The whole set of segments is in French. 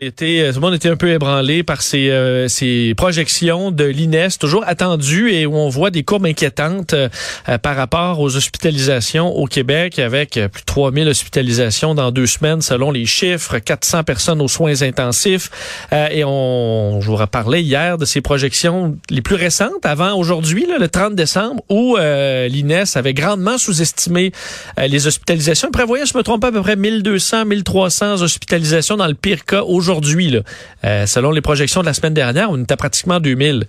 Été, euh, tout le monde était un peu ébranlé par ces, euh, ces projections de l'INES, toujours attendues et où on voit des courbes inquiétantes euh, par rapport aux hospitalisations au Québec, avec plus de 3000 hospitalisations dans deux semaines selon les chiffres, 400 personnes aux soins intensifs. et on, je vous parlais hier de ces projections les plus récentes, avant aujourd'hui, le 30 décembre, où l'INES avait grandement sous-estimé les hospitalisations. Prévoyait, je me trompe pas, à peu près 1200, 1300 hospitalisations dans le pire cas aujourd'hui aujourd'hui. Euh, selon les projections de la semaine dernière, on était pratiquement 2000.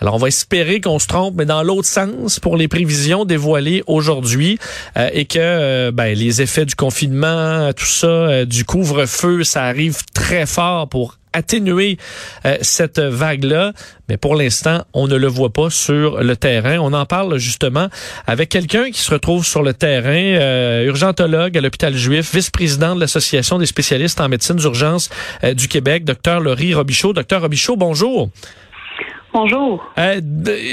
Alors, on va espérer qu'on se trompe, mais dans l'autre sens pour les prévisions dévoilées aujourd'hui euh, et que euh, ben, les effets du confinement, tout ça, du couvre-feu, ça arrive très fort pour atténuer euh, cette vague-là, mais pour l'instant, on ne le voit pas sur le terrain. On en parle justement avec quelqu'un qui se retrouve sur le terrain, euh, urgentologue à l'hôpital Juif, vice-président de l'Association des spécialistes en médecine d'urgence euh, du Québec, docteur Laurie Robichaud. Docteur Robichaud, bonjour. Bonjour. Euh,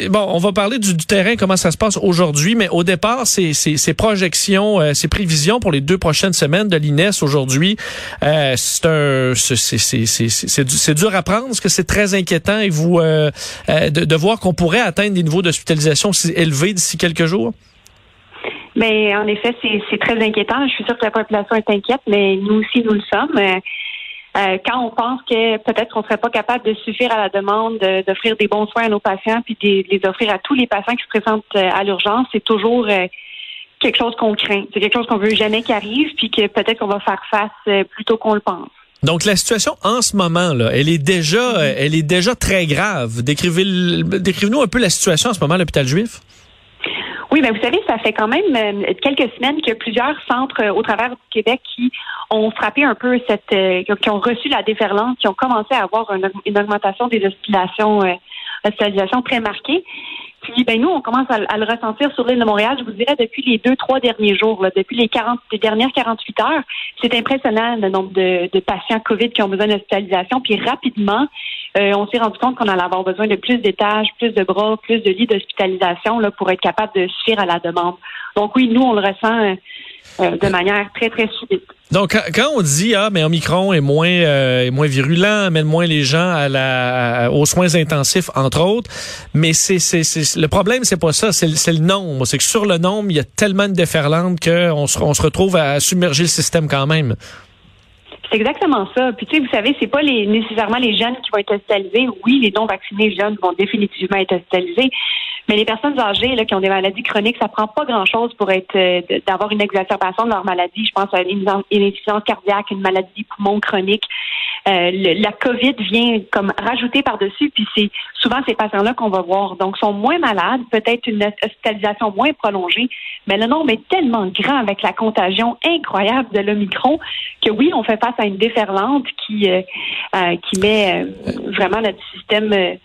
bon, on va parler du, terrain, comment ça se passe aujourd'hui, mais au départ, ces, ces, projections, euh, ces prévisions pour les deux prochaines semaines de l'INES aujourd'hui, euh, c'est un, c'est dur à prendre, parce que c'est très inquiétant et vous euh, de, de, voir qu'on pourrait atteindre des niveaux d'hospitalisation aussi élevés d'ici quelques jours? Mais en effet, c'est très inquiétant. Je suis sûre que la population est inquiète, mais nous aussi, nous le sommes. Euh, quand on pense que peut-être qu'on serait pas capable de suffire à la demande d'offrir des bons soins à nos patients puis de les offrir à tous les patients qui se présentent euh, à l'urgence, c'est toujours euh, quelque chose qu'on craint. C'est quelque chose qu'on veut jamais qu'il arrive puis que peut-être qu'on va faire face plus tôt qu'on le pense. Donc la situation en ce moment là, elle est déjà, elle est déjà très grave. Décrivez, décrivez-nous un peu la situation en ce moment à l'hôpital Juif. Oui, ben vous savez, ça fait quand même euh, quelques semaines que plusieurs centres euh, au travers du Québec qui ont frappé un peu cette, euh, qui ont reçu la déferlante, qui ont commencé à avoir une, augmentation des hospitalisations, hospitalisations très marquées. Puis, ben nous, on commence à, le ressentir sur l'île de Montréal. Je vous dirais depuis les deux, trois derniers jours, depuis les 40, les dernières 48 heures, c'est impressionnant le nombre de, de patients COVID qui ont besoin d'hospitalisation. Puis rapidement, euh, on s'est rendu compte qu'on allait avoir besoin de plus d'étages, plus de bras, plus de lits d'hospitalisation là, pour être capable de suffire à la demande. Donc oui, nous, on le ressent euh, de manière très, très subite. Donc, quand on dit ah, mais Omicron est moins euh, est moins virulent, amène moins les gens à la aux soins intensifs, entre autres, mais c'est c'est le problème, c'est pas ça, c'est le nombre. C'est que sur le nombre, il y a tellement de déferlantes qu'on se on se retrouve à submerger le système quand même. C'est exactement ça. Puis tu sais, vous savez, c'est pas les, nécessairement les jeunes qui vont être hospitalisés. Oui, les non vaccinés jeunes vont définitivement être hospitalisés, mais les personnes âgées là, qui ont des maladies chroniques, ça prend pas grand-chose pour être euh, d'avoir une exacerbation de leur maladie. Je pense à une, insuffisance cardiaque, une maladie des poumons chronique. Euh, la COVID vient comme rajouter par-dessus, puis c'est souvent ces patients-là qu'on va voir. Donc, sont moins malades, peut-être une hospitalisation moins prolongée, mais le nombre est tellement grand avec la contagion incroyable de l'Omicron que oui, on fait face à une déferlante qui, euh, qui met vraiment notre système qui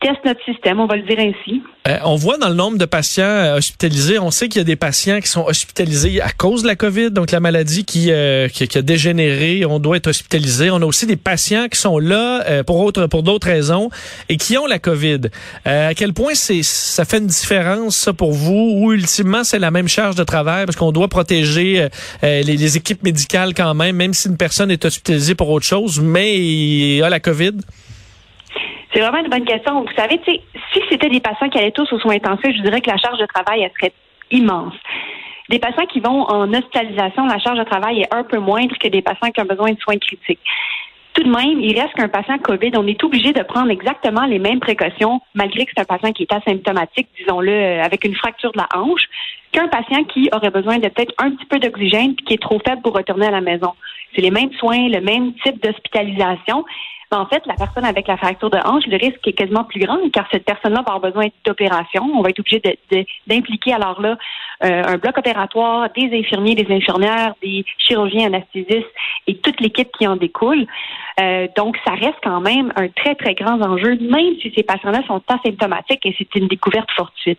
teste notre système, on va le dire ainsi. Euh, on voit dans le nombre de patients euh, hospitalisés, on sait qu'il y a des patients qui sont hospitalisés à cause de la COVID, donc la maladie qui, euh, qui, a dégénéré, on doit être hospitalisé. On a aussi des patients qui sont là pour autre, pour d'autres raisons et qui ont la COVID. à quel point c'est ça fait une différence ça pour vous ou ultimement c'est la même charge de travail parce qu'on doit protéger les, équipes médicales quand même, même si une personne est hospitalisée pour autre chose, mais il a la COVID? C'est vraiment une bonne question. Vous savez, si c'était des patients qui allaient tous aux soins intensifs, je dirais que la charge de travail elle serait immense. Des patients qui vont en hospitalisation, la charge de travail est un peu moindre que des patients qui ont besoin de soins critiques. Tout de même, il reste qu'un patient COVID, on est obligé de prendre exactement les mêmes précautions, malgré que c'est un patient qui est asymptomatique, disons-le, euh, avec une fracture de la hanche, qu'un patient qui aurait besoin de peut-être un petit peu d'oxygène puis qui est trop faible pour retourner à la maison. C'est les mêmes soins, le même type d'hospitalisation, en fait, la personne avec la fracture de hanche, le risque est quasiment plus grand car cette personne-là va avoir besoin d'opération. On va être obligé d'impliquer alors là euh, un bloc opératoire, des infirmiers, des infirmières, des chirurgiens anesthésistes et toute l'équipe qui en découle. Euh, donc, ça reste quand même un très, très grand enjeu, même si ces patients-là sont asymptomatiques et c'est une découverte fortuite.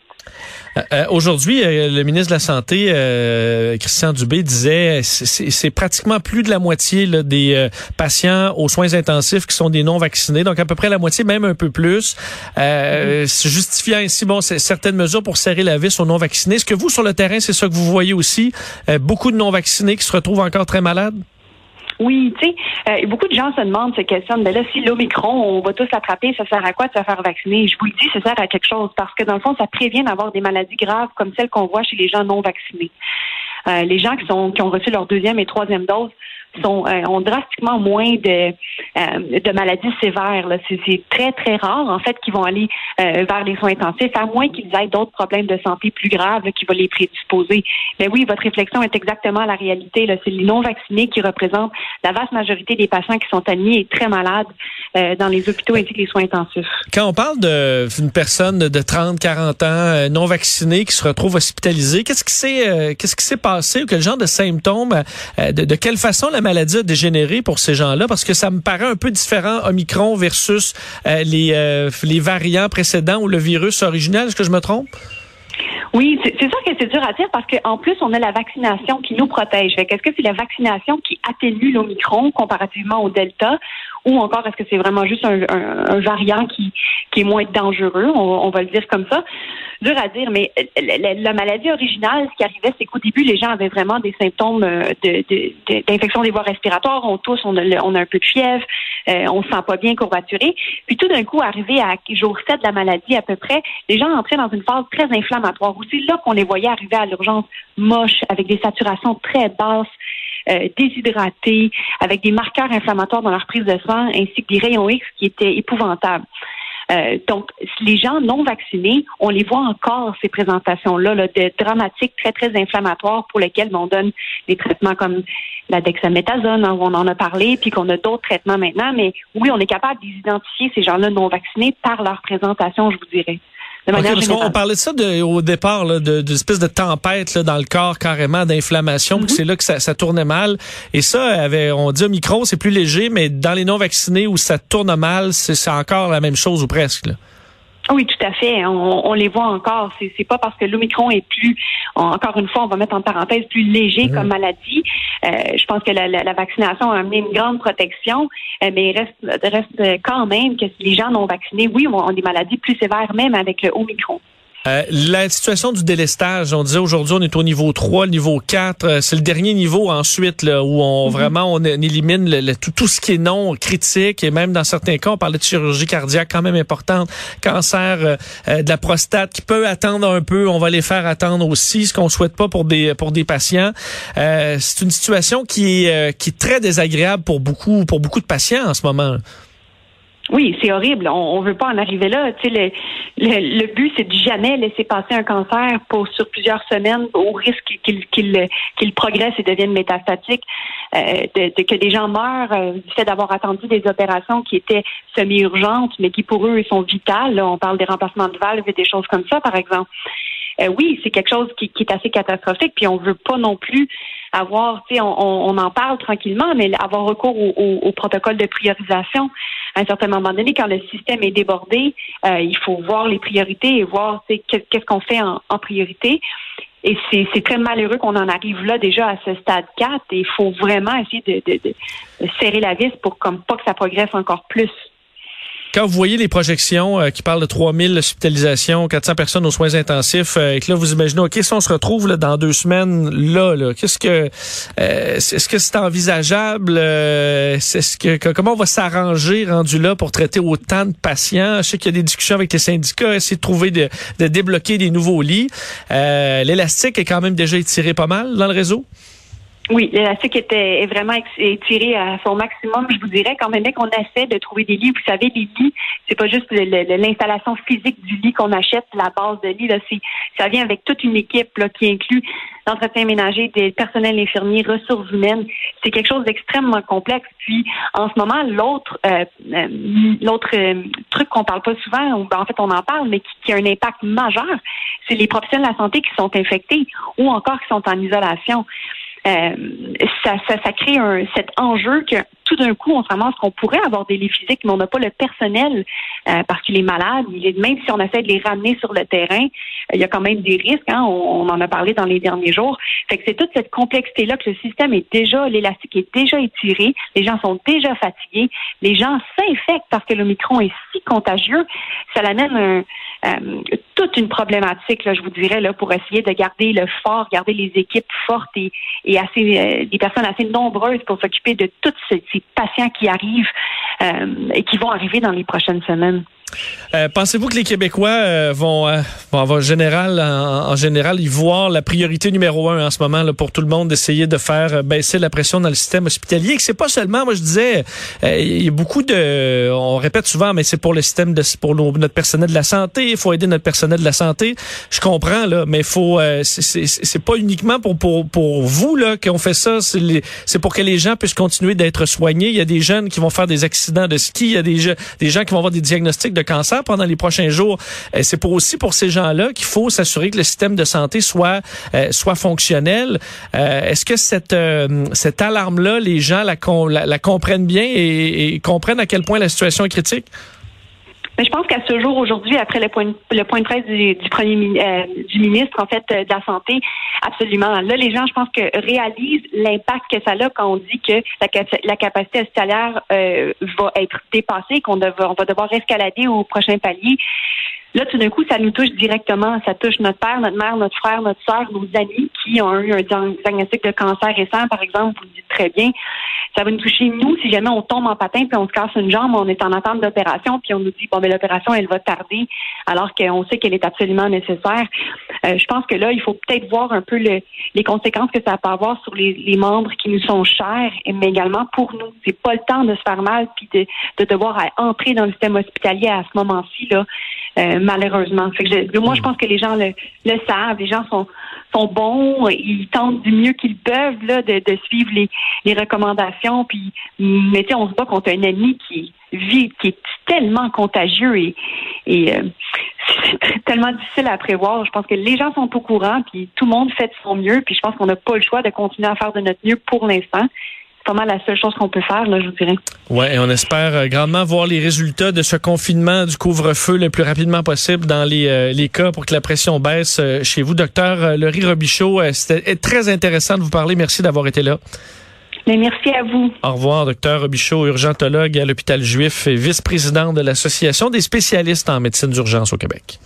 Euh, Aujourd'hui, le ministre de la Santé, Christian Dubé, disait c'est pratiquement plus de la moitié des patients aux soins intensifs qui sont des non-vaccinés, donc à peu près la moitié, même un peu plus, euh, justifiant ainsi bon, certaines mesures pour serrer la vis aux non-vaccinés. Est-ce que vous, sur le terrain, c'est ça que vous voyez aussi? Euh, beaucoup de non-vaccinés qui se retrouvent encore très malades? Oui, tu sais, euh, beaucoup de gens se demandent, se questionnent, ben là, si l'Omicron, on va tous l'attraper, ça sert à quoi de se faire vacciner? Je vous le dis, ça sert à quelque chose parce que dans le fond, ça prévient d'avoir des maladies graves comme celles qu'on voit chez les gens non vaccinés. Euh, les gens qui sont qui ont reçu leur deuxième et troisième dose sont, euh, ont drastiquement moins de, euh, de maladies sévères. C'est très, très rare, en fait, qu'ils vont aller euh, vers les soins intensifs, à moins qu'ils aient d'autres problèmes de santé plus graves qui vont les prédisposer. Mais oui, votre réflexion est exactement la réalité. C'est les non-vaccinés qui représentent la vaste majorité des patients qui sont admis et très malades dans les hôpitaux ainsi que les soins intensifs. Quand on parle d'une personne de 30, 40 ans non vaccinée qui se retrouve hospitalisée, qu'est-ce qui s'est s'est passé ou quel genre de symptômes, de, de quelle façon la maladie a dégénéré pour ces gens-là? Parce que ça me paraît un peu différent, Omicron versus euh, les, euh, les variants précédents ou le virus original. Est-ce que je me trompe? Oui, c'est sûr que c'est dur à dire parce qu'en plus, on a la vaccination qui nous protège. Est-ce que c'est la vaccination qui atténue l'Omicron comparativement au Delta? Ou encore est-ce que c'est vraiment juste un, variant qui, est moins dangereux, on, va le dire comme ça. Dur à dire, mais la, maladie originale, ce qui arrivait, c'est qu'au début, les gens avaient vraiment des symptômes euh, d'infection de, des voies respiratoires. On tousse, on a, on a un peu de fièvre, euh, on se sent pas bien courbaturé. Puis tout d'un coup, arrivé à jour 7 de la maladie à peu près, les gens entraient dans une phase très inflammatoire. C'est là qu'on les voyait arriver à l'urgence moche, avec des saturations très basses, euh, déshydratés, avec des marqueurs inflammatoires dans leur prise de sang, ainsi que des rayons X qui étaient épouvantables. Euh, donc, les gens non vaccinés, on les voit encore, ces présentations-là, là, de dramatiques, très, très inflammatoires pour lesquels on donne des traitements comme la dexaméthasone, hein, on en a parlé, puis qu'on a d'autres traitements maintenant. Mais oui, on est capable d'identifier ces gens-là non vaccinés par leur présentation, je vous dirais on parlait de ça au départ, de, espèce de tempête dans le corps carrément d'inflammation. Mm-hmm. C'est là que ça, tournait mal. Et ça, avait, on dit micro, c'est plus léger, mais dans les non vaccinés où ça tourne mal, c'est encore la même chose ou presque. Là. Oui, tout à fait. On, les voit encore. C'est, c'est pas parce que l'Omicron est plus, encore une fois, on va mettre en parenthèse, plus léger mmh. comme maladie. Euh, je pense que la, la, vaccination a amené une grande protection, euh, mais il reste, reste quand même que les gens non vaccinés, oui, ont des maladies plus sévères, même avec le Omicron. Euh, la situation du délestage, on disait aujourd'hui on est au niveau 3, le niveau 4, euh, c'est le dernier niveau ensuite là, où on mhm. vraiment on, élimine le, tout, tout, ce qui est non critique et même dans certains cas on parlait de chirurgie cardiaque quand même importante, cancer euh, de la prostate qui peut attendre un peu, on va les faire attendre aussi, ce qu'on souhaite pas pour des pour des patients. c'est une situation qui est qui est très désagréable pour beaucoup pour beaucoup de patients en ce moment. Oui, c'est horrible. On, ne veut pas en arriver là. Tu sais, le, but, c'est de jamais laisser passer un cancer pour sur plusieurs semaines au risque qu'il qu'il progresse et devienne métastatique, euh, que des gens meurent euh, du fait d'avoir attendu des opérations qui étaient semi-urgentes, mais qui pour eux sont vitales. on parle des remplacements de valves et des choses comme ça, par exemple. Euh, oui, c'est quelque chose qui, est assez catastrophique. Puis on veut pas non plus avoir, tu sais, on, en parle tranquillement, mais avoir recours au, protocole de priorisation à un certain moment donné, quand le système est débordé, euh, il faut voir les priorités et voir qu'est-ce qu'on fait en, priorité. Et c'est très malheureux qu'on en arrive là déjà à ce stade 4 et il faut vraiment essayer de, de serrer la vis pour comme pas que ça progresse encore plus. Quand vous voyez les projections euh, qui parlent de 3000 hospitalisations, 400 personnes aux soins intensifs, euh, et que là, vous imaginez, OK, si on se retrouve dans deux semaines, là, là qu'est-ce que, euh, est-ce que c'est envisageable? est-ce que, comment on va s'arranger rendu là pour traiter autant de patients? Je sais qu'il y a des discussions avec les syndicats, essayer de trouver, de, de débloquer des nouveaux lits. l'élastique est quand même déjà étiré pas mal dans le réseau? Oui, l'élastique était est vraiment étiré à son maximum. Je vous dirais quand même qu'on essaie de trouver des lits. Vous savez, les lits, c'est pas juste l'installation physique du lit qu'on achète, la base de lit. Là, ça vient avec toute une équipe là, qui inclut l'entretien ménager, des personnels infirmiers, ressources humaines. C'est quelque chose d'extrêmement complexe. Puis, en ce moment, l'autre euh, euh, l'autre euh, truc qu'on parle pas souvent, ou ben, en fait on en parle, mais qui, qui a un impact majeur, c'est les professionnels de la santé qui sont infectés ou encore qui sont en isolation. Euh, ça, ça, ça, crée un, cet enjeu que tout d'un coup, on se ramasse qu'on pourrait avoir des lits physiques, mais on n'a pas le personnel euh, parce qu'il est malade. Même si on essaie de les ramener sur le terrain, il y a quand même des risques. Hein? On, en a parlé dans les derniers jours. Fait que c'est toute cette complexité-là que le système est déjà, l'élastique est déjà étiré, les gens sont déjà fatigués, les gens s'infectent parce que le micron est si contagieux. Ça l'amène un, euh, toute une problématique, je vous dirais, là, pour essayer de garder le fort, garder les équipes fortes et, assez euh, des personnes assez nombreuses pour s'occuper de tous ces, patients qui arrivent euh, et qui vont arriver dans les prochaines semaines. Euh, pensez-vous que les Québécois euh, vont, euh, en général, en, général, y voir la priorité numéro un en ce moment là, pour tout le monde d'essayer de faire baisser la pression dans le système hospitalier? que c'est pas seulement, moi je disais, il y a beaucoup de, on répète souvent, mais c'est pour le système de, pour notre personnel de la santé. Il faut aider notre personnel de la santé. Je comprends là, mais faut, c'est pas uniquement pour pour pour vous là qu'on fait ça. C'est pour que les gens puissent continuer d'être soignés. Il y a des jeunes qui vont faire des accidents de ski. Il y a des des gens qui vont avoir des diagnostics de cancer pendant les prochains jours. Euh, c'est pour aussi pour ces gens-là qu'il faut s'assurer que le système de santé soit euh, soit fonctionnel. Euh, est-ce que cette cette alarme-là, les gens la, la, comprennent bien et, comprennent à quel point la situation est critique? Mais je pense qu'à ce jour, aujourd'hui, après le point, de presse du, premier du ministre, en fait, de la santé, absolument. Là, les gens, je pense que réalisent l'impact que ça a quand on dit que la, capacité hospitalière va être dépassée, qu'on va, devoir escalader au prochain palier. Là, tout d'un coup, ça nous touche directement. Ça touche notre père, notre mère, notre frère, notre soeur, nos amis qui ont eu un diagnostic de cancer récent, par exemple, vous très bien. Ça va nous toucher, nous, si jamais on tombe en patin puis on se casse une jambe, on est en attente d'opération, puis on nous dit, bon, mais l'opération, elle va tarder, alors qu'on sait qu'elle est absolument nécessaire. Euh, je pense que là, il faut peut-être voir un peu les conséquences que ça peut avoir sur les, membres qui nous sont chers, mais également pour nous. C'est pas le temps de se faire mal puis de, de devoir entrer dans le système hospitalier à ce moment-ci, là. Euh, malheureusement. moi, je pense que les gens le, savent. Les gens sont, sont bons. Ils tentent du mieux qu'ils peuvent là, de, suivre les, les recommandations. Puis, mais on se bat contre un ami qui vit, qui est tellement contagieux et, et euh, c'est tellement difficile à prévoir. Je pense que les gens sont au courant, puis tout le monde fait de son mieux. Puis je pense qu'on n'a pas le choix de continuer à faire de notre mieux pour l'instant pas mal la seule chose qu'on peut faire, là, je vous dirais. Oui, et on espère euh, grandement voir les résultats de ce confinement du couvre-feu le plus rapidement possible dans les, euh, les cas pour que la pression baisse euh, chez vous. Docteur Laurie Robichaud, c'était très intéressant de vous parler. Merci d'avoir été là. Mais merci à vous. Au revoir, docteur Robichaud, urgentologue à l'hôpital juif et vice-président de l'Association des spécialistes en médecine d'urgence au Québec.